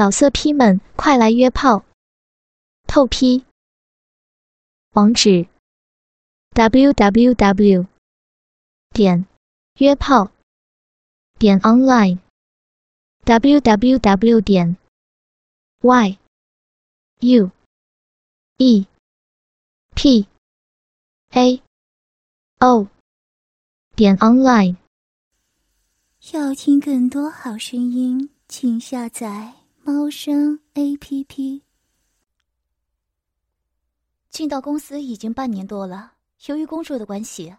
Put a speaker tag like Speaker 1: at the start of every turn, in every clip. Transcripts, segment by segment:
Speaker 1: 老色批们，快来约炮！透批。网址：w w w 点约炮点 online w w w 点 y u e p a o 点 online。
Speaker 2: 要听更多好声音，请下载。猫生 A P P。进到公司已经半年多了，由于工作的关系，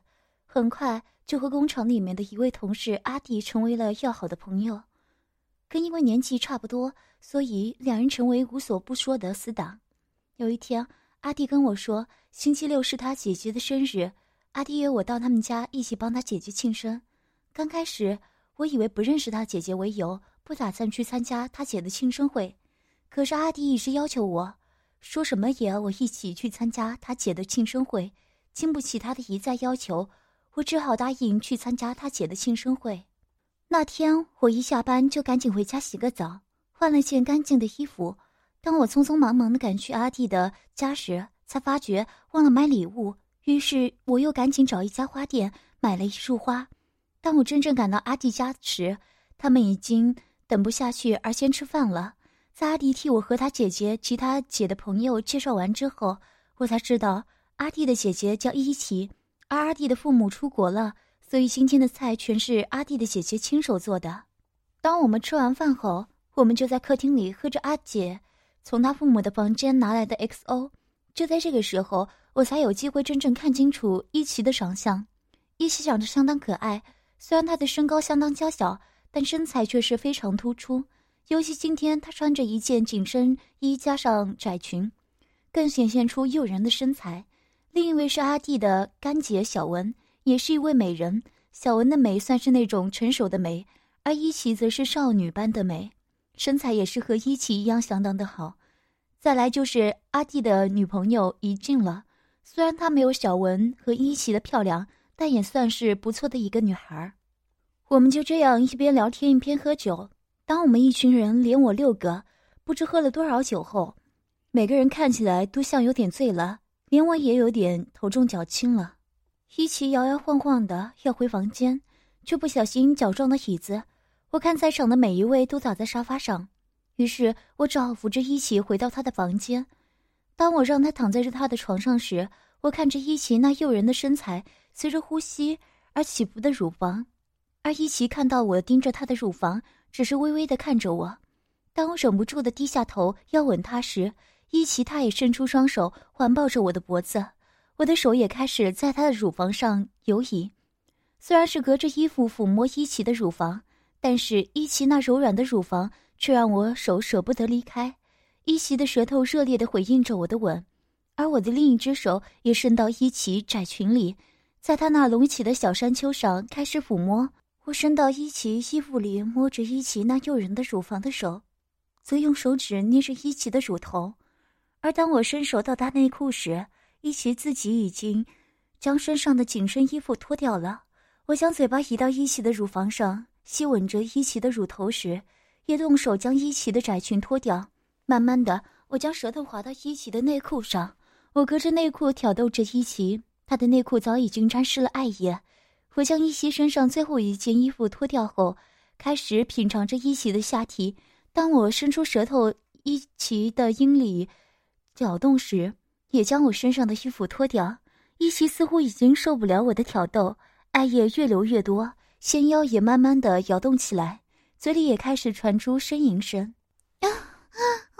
Speaker 2: 很快就和工厂里面的一位同事阿弟成为了要好的朋友。跟因为年纪差不多，所以两人成为无所不说的死党。有一天，阿弟跟我说，星期六是他姐姐的生日，阿弟约我到他们家一起帮他姐姐庆生。刚开始，我以为不认识他姐姐为由。不打算去参加他姐的庆生会，可是阿弟一直要求我，说什么也要我一起去参加他姐的庆生会。经不起他的一再要求，我只好答应去参加他姐的庆生会。那天我一下班就赶紧回家洗个澡，换了件干净的衣服。当我匆匆忙忙的赶去阿弟的家时，才发觉忘了买礼物。于是我又赶紧找一家花店买了一束花。当我真正赶到阿弟家时，他们已经。等不下去而先吃饭了。在阿弟替我和他姐姐及他姐的朋友介绍完之后，我才知道阿弟的姐姐叫伊琪，而阿弟的父母出国了，所以今天的菜全是阿弟的姐姐亲手做的。当我们吃完饭后，我们就在客厅里喝着阿姐从他父母的房间拿来的 XO。就在这个时候，我才有机会真正看清楚伊琪的长相。伊琪长得相当可爱，虽然她的身高相当娇小。但身材却是非常突出，尤其今天她穿着一件紧身衣加上窄裙，更显现出诱人的身材。另一位是阿弟的干姐小文，也是一位美人。小文的美算是那种成熟的美，而伊琪则是少女般的美，身材也是和伊琪一样相当的好。再来就是阿弟的女朋友怡静了，虽然她没有小文和伊琪的漂亮，但也算是不错的一个女孩儿。我们就这样一边聊天一边喝酒。当我们一群人连我六个，不知喝了多少酒后，每个人看起来都像有点醉了，连我也有点头重脚轻了。一起摇摇晃晃的要回房间，却不小心脚撞到椅子。我看在场的每一位都倒在沙发上，于是我只好扶着一起回到他的房间。当我让他躺在他的床上时，我看着一起那诱人的身材随着呼吸而起伏的乳房。而伊奇看到我盯着他的乳房，只是微微的看着我。当我忍不住的低下头要吻他时，伊奇他也伸出双手环抱着我的脖子，我的手也开始在他的乳房上游移。虽然是隔着衣服抚摸伊奇的乳房，但是伊奇那柔软的乳房却让我手舍不得离开。伊奇的舌头热烈的回应着我的吻，而我的另一只手也伸到伊奇窄裙里，在他那隆起的小山丘上开始抚摸。我伸到伊奇衣服里，摸着伊奇那诱人的乳房的手，则用手指捏着伊奇的乳头。而当我伸手到他内裤时，伊奇自己已经将身上的紧身衣服脱掉了。我将嘴巴移到伊奇的乳房上，吸吻着伊奇的乳头时，也动手将伊奇的窄裙脱掉。慢慢的，我将舌头滑到伊奇的内裤上，我隔着内裤挑逗着伊奇，他的内裤早已经沾湿了艾叶。我将伊奇身上最后一件衣服脱掉后，开始品尝着伊奇的下体。当我伸出舌头，伊奇的阴里搅动时，也将我身上的衣服脱掉。伊奇似乎已经受不了我的挑逗，艾叶越流越多，纤腰也慢慢的摇动起来，嘴里也开始传出呻吟声。啊啊啊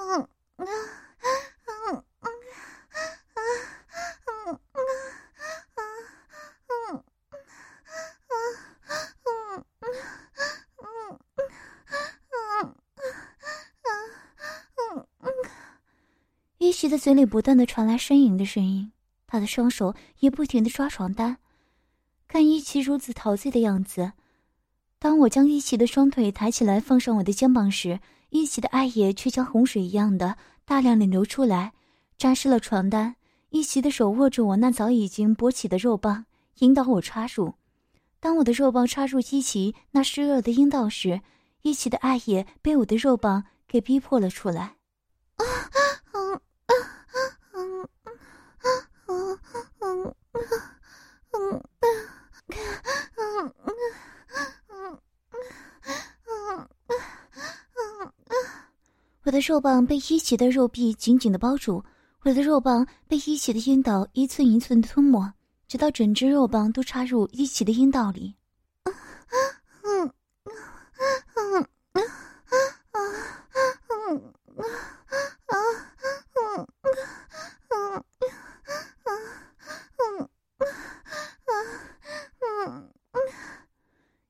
Speaker 2: 伊奇的嘴里不断的传来呻吟的声音，他的双手也不停的抓床单。看伊奇如此陶醉的样子，当我将伊奇的双腿抬起来放上我的肩膀时，伊奇的爱也却像洪水一样的大量的流出来，沾湿了床单。伊奇的手握住我那早已经勃起的肉棒，引导我插入。当我的肉棒插入伊奇那湿热的阴道时，伊奇的爱也被我的肉棒给逼迫了出来。啊我的肉棒被一奇的肉壁紧紧的包住，我的肉棒被一奇的阴道一寸一寸的吞没，直到整只肉棒都插入一奇的阴道里。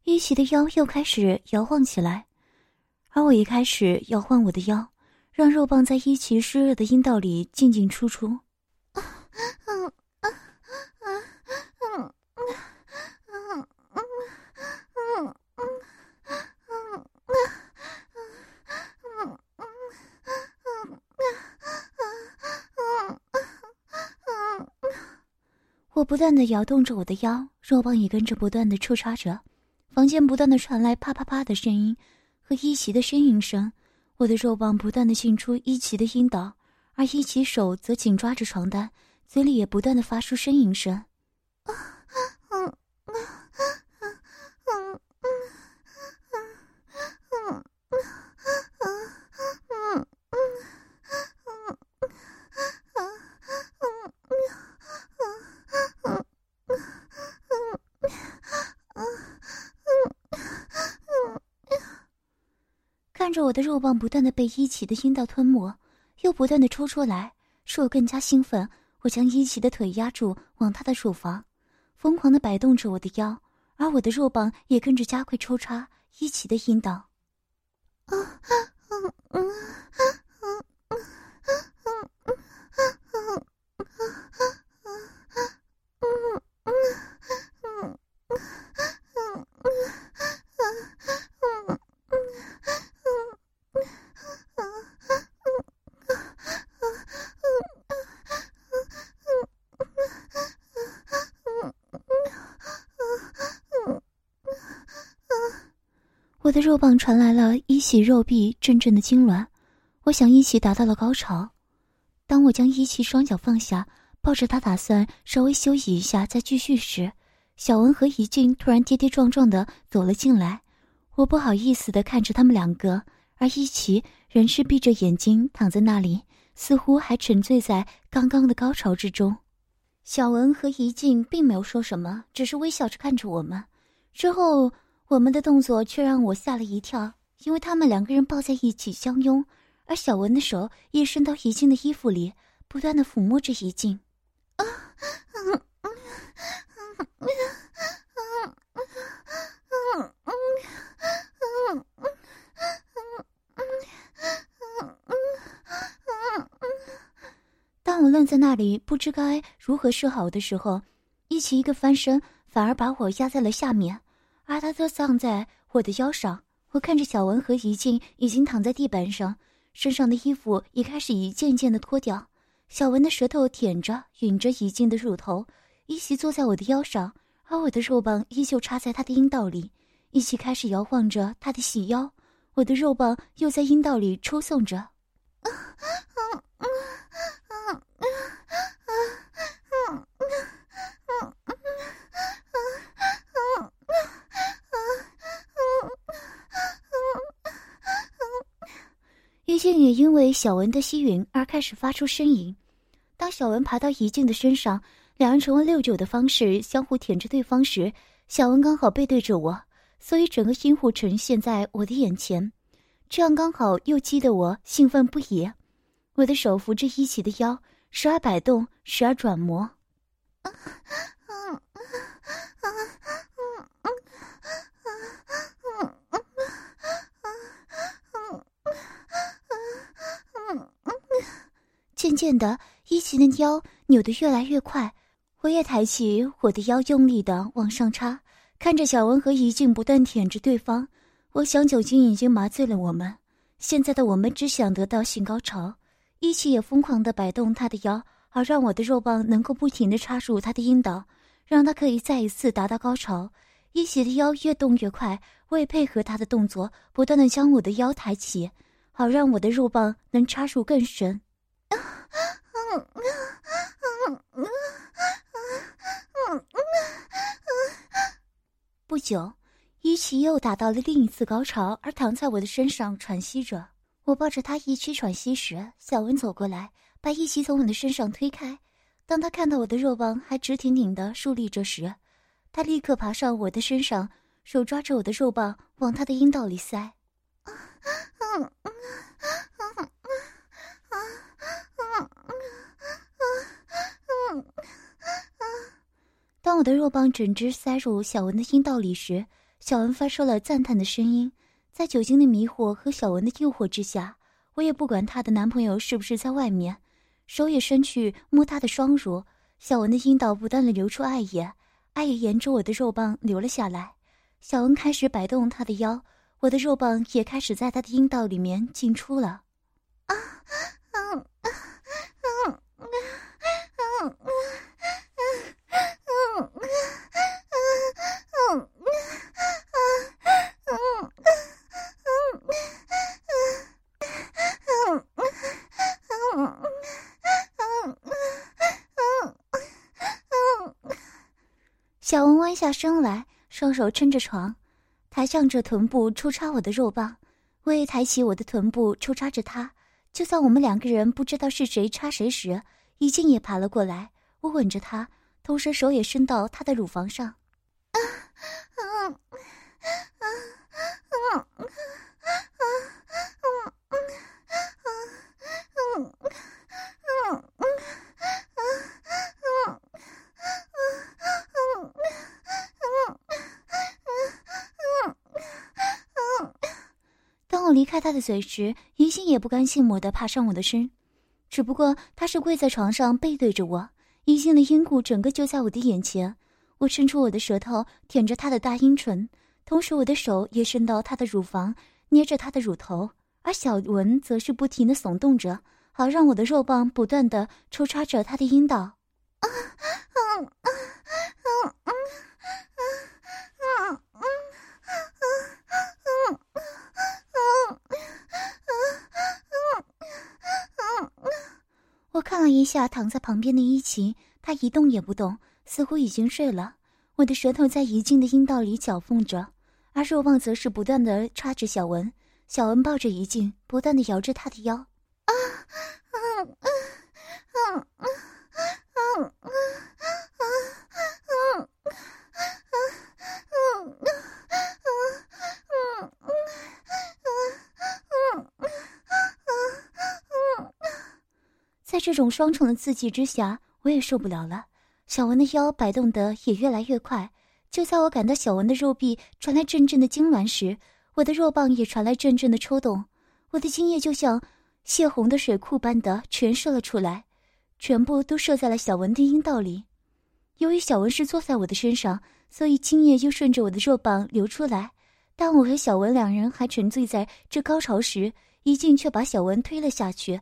Speaker 2: 一奇的腰又开始摇晃起来，而我一开始摇晃我的腰。让肉棒在一奇湿热的阴道里进进出出。我不断的摇动着我的腰，肉棒也跟着不断的抽插着，房间不断的传来啪啪啪的声音和一齐的呻吟声。我的肉棒不断的进出一齐的阴道，而一齐手则紧抓着床单，嘴里也不断的发出呻吟声。啊着我的肉棒不断的被伊奇的阴道吞没，又不断的抽出来，使我更加兴奋。我将伊奇的腿压住，往他的乳房疯狂的摆动着我的腰，而我的肉棒也跟着加快抽插伊奇的阴道。我的肉棒传来了一袭肉壁阵阵的痉挛，我想一起达到了高潮。当我将一奇双脚放下，抱着他打算稍微休息一下再继续时，小文和怡静突然跌跌撞撞的走了进来。我不好意思的看着他们两个，而一奇仍是闭着眼睛躺在那里，似乎还沉醉在刚刚的高潮之中。小文和怡静并没有说什么，只是微笑着看着我们。之后。我们的动作却让我吓了一跳，因为他们两个人抱在一起相拥，而小文的手也伸到怡静的衣服里，不断的抚摸着怡静。啊，当我愣在那里不知该如何是好的时候，一起一个翻身，反而把我压在了下面。而他则葬在我的腰上。我看着小文和怡静已经躺在地板上，身上的衣服也开始一件件的脱掉。小文的舌头舔着、吮着怡静的乳头，一起坐在我的腰上，而我的肉棒依旧插在他的阴道里，一起开始摇晃着他的细腰。我的肉棒又在阴道里抽送着。静也因为小文的吸吮而开始发出呻吟。当小文爬到怡静的身上，两人成为六九的方式相互舔着对方时，小文刚好背对着我，所以整个阴户呈现在我的眼前，这样刚好又激得我兴奋不已。我的手扶着一起的腰，时而摆动，时而转磨。渐渐的，一奇的腰扭得越来越快，我也抬起我的腰，用力的往上插。看着小文和怡静不断舔着对方，我想酒精已经麻醉了我们，现在的我们只想得到性高潮。一奇也疯狂的摆动他的腰，好让我的肉棒能够不停的插入他的阴道，让他可以再一次达到高潮。一奇的腰越动越快，我也配合他的动作，不断的将我的腰抬起。好让我的肉棒能插入更深。不久，伊奇又达到了另一次高潮，而躺在我的身上喘息着。我抱着他一起喘息时，小文走过来，把伊奇从我的身上推开。当他看到我的肉棒还直挺挺的竖立着时，他立刻爬上我的身上，手抓着我的肉棒往他的阴道里塞。当我的肉棒整只塞入小文的阴道里时，小文发出了赞叹的声音。在酒精的迷惑和小文的诱惑之下，我也不管她的男朋友是不是在外面。手也伸去摸她的双乳，小文的阴道不断的流出爱液，爱液沿着我的肉棒流了下来。小文开始摆动她的腰，我的肉棒也开始在她的阴道里面进出了。啊，嗯，嗯，嗯，嗯，嗯，嗯，嗯，小文弯下身来，双手撑着床，抬向着臀部抽插我的肉棒。我也抬起我的臀部抽插着他。就在我们两个人不知道是谁插谁时，怡静也爬了过来。我吻着她，同时手也伸到她的乳房上。当我离开他的嘴时，于心也不甘心抹的爬上我的身，只不过他是跪在床上背对着我，怡心的阴部整个就在我的眼前。我伸出我的舌头舔着他的大阴唇，同时我的手也伸到他的乳房，捏着他的乳头，而小文则是不停的耸动着，好让我的肉棒不断的抽插着他的阴道。啊，嗯，嗯，嗯，嗯，嗯，嗯，嗯，嗯。我看了一下躺在旁边的伊奇，他一动也不动，似乎已经睡了。我的舌头在怡静的阴道里搅缝着，而若望则是不断的插着小文。小文抱着怡静，不断的摇着她的腰。啊，嗯嗯这种双重的刺激之下，我也受不了了。小文的腰摆动得也越来越快。就在我感到小文的肉壁传来阵阵的痉挛时，我的肉棒也传来阵阵的抽动。我的精液就像泄洪的水库般的全射了出来，全部都射在了小文的阴道里。由于小文是坐在我的身上，所以精液就顺着我的肉棒流出来。当我和小文两人还沉醉在这高潮时，一静却把小文推了下去。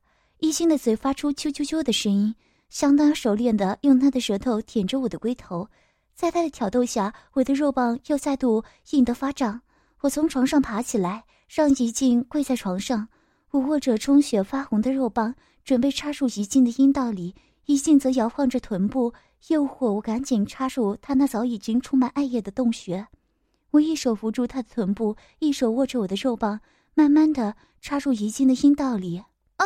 Speaker 2: 一心的嘴发出啾啾啾的声音，相当熟练的用他的舌头舔着我的龟头，在他的挑逗下，我的肉棒又再度硬得发胀。我从床上爬起来，让怡静跪在床上，我握着充血发红的肉棒，准备插入怡静的阴道里。怡静则摇晃着臀部，诱惑我赶紧插入她那早已经充满爱液的洞穴。我一手扶住她的臀部，一手握着我的肉棒，慢慢的插入怡静的阴道里。啊！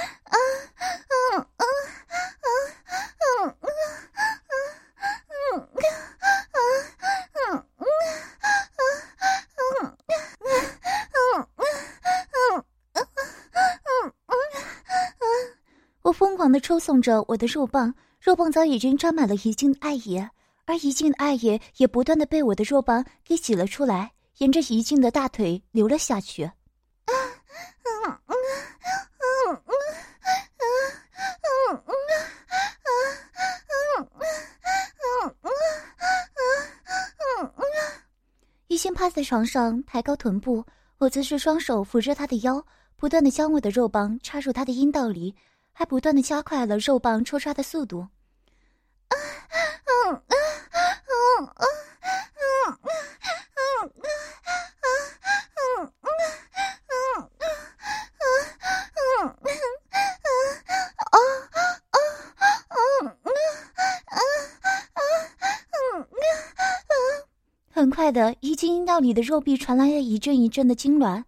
Speaker 2: 抽送着我的肉棒，肉棒早已经沾满了怡静的艾叶，而怡静的艾叶也不断的被我的肉棒给挤了出来，沿着怡静的大腿流了下去。一心趴在床上，抬高臀部，我则是双手扶着她的腰，不断的将我的肉棒插入她的阴道里。还不断的加快了肉棒抽插的速度。很快的，一进阴道里的肉壁传来了一阵一阵的痉挛，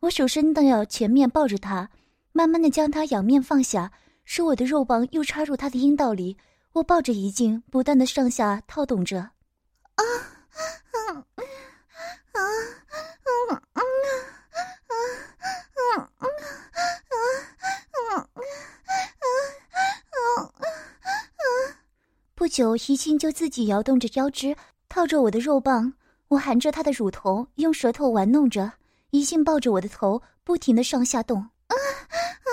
Speaker 2: 我手伸到前面抱着他。慢慢的将他仰面放下，使我的肉棒又插入他的阴道里。我抱着怡静，不断的上下套动着。啊，啊，啊，啊，啊，啊，啊，啊，啊，啊，不久，怡静就自己摇动着腰肢，套着我的肉棒。我含着她的乳头，用舌头玩弄着。怡静抱着我的头，不停的上下动。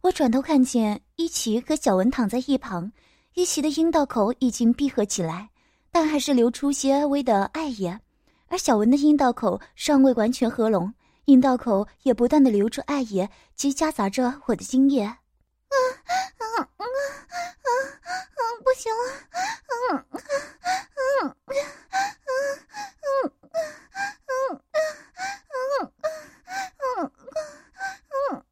Speaker 2: 我转头看见伊奇和小文躺在一旁，伊奇的阴道口已经闭合起来，但还是流出些微的爱液，而小文的阴道口尚未完全合拢，阴道口也不断的流出爱液，及夹杂着我的精液。啊啊啊啊啊！不行了嗯，啊啊啊！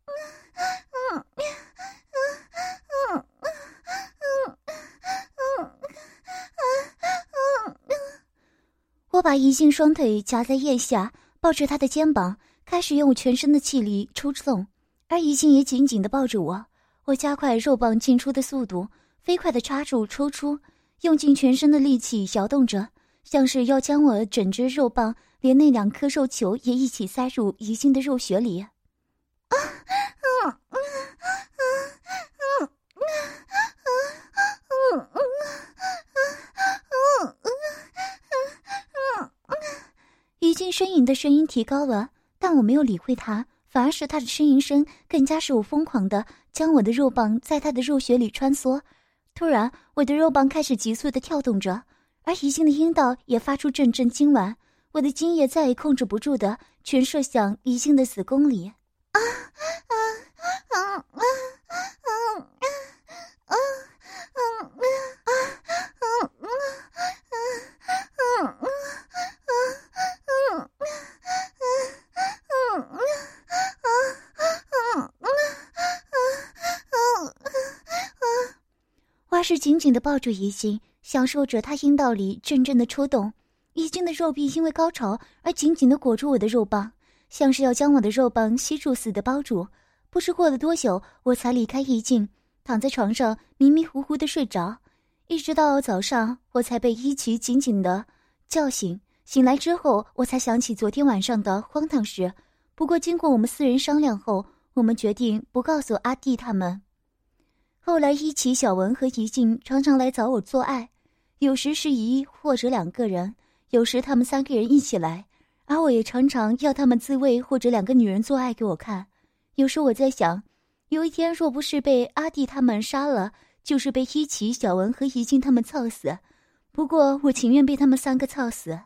Speaker 2: 我把怡静双腿夹在腋下，抱着她的肩膀，开始用我全身的气力抽送，而怡静也紧紧地抱着我。我加快肉棒进出的速度，飞快地插入、抽出，用尽全身的力气摇动着，像是要将我整只肉棒连那两颗肉球也一起塞入怡静的肉穴里。啊啊啊啊啊啊啊已经呻吟的声音提高了，但我没有理会他，反而是他的呻吟声更加使我疯狂的将我的肉棒在他的肉穴里穿梭。突然，我的肉棒开始急速的跳动着，而怡静的阴道也发出阵阵痉挛，我的精液再也控制不住的全射向怡静的子宫里。啊啊啊啊啊啊啊啊啊啊啊！花式紧紧的抱住怡静，享受着她阴道里阵阵的抽动。怡静的肉壁因为高潮而紧紧的裹住我的肉棒，像是要将我的肉棒吸住似的包住。不知过了多久，我才离开怡静，躺在床上迷迷糊糊的睡着，一直到早上，我才被伊奇紧紧的叫醒。醒来之后，我才想起昨天晚上的荒唐事。不过，经过我们四人商量后，我们决定不告诉阿弟他们。后来，伊奇、小文和怡静常常来找我做爱，有时是一或者两个人，有时他们三个人一起来，而我也常常要他们自慰或者两个女人做爱给我看。有时我在想，有一天若不是被阿弟他们杀了，就是被伊奇、小文和怡静他们操死。不过，我情愿被他们三个操死。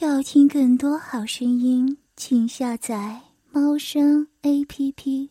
Speaker 2: 要听更多好声音，请下载猫声 A P P。